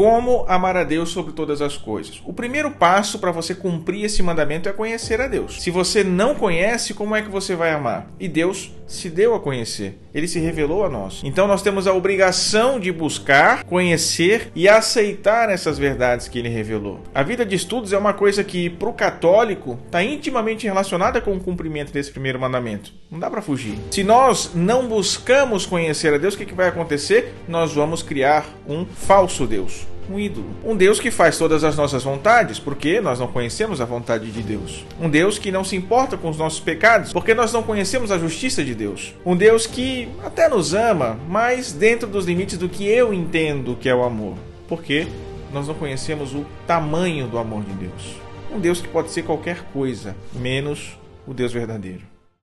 Como amar a Deus sobre todas as coisas? O primeiro passo para você cumprir esse mandamento é conhecer a Deus. Se você não conhece, como é que você vai amar? E Deus se deu a conhecer. Ele se revelou a nós. Então nós temos a obrigação de buscar, conhecer e aceitar essas verdades que ele revelou. A vida de estudos é uma coisa que para o católico está intimamente relacionada com o cumprimento desse primeiro mandamento. Não dá para fugir. Se nós não buscamos conhecer a Deus, o que, que vai acontecer? Nós vamos criar um falso Deus um ídolo. Um Deus que faz todas as nossas vontades, porque nós não conhecemos a vontade de Deus. Um Deus que não se importa com os nossos pecados, porque nós não conhecemos a justiça de Deus. Um Deus que até nos ama, mas dentro dos limites do que eu entendo que é o amor. Porque nós não conhecemos o tamanho do amor de Deus. Um Deus que pode ser qualquer coisa, menos o Deus verdadeiro.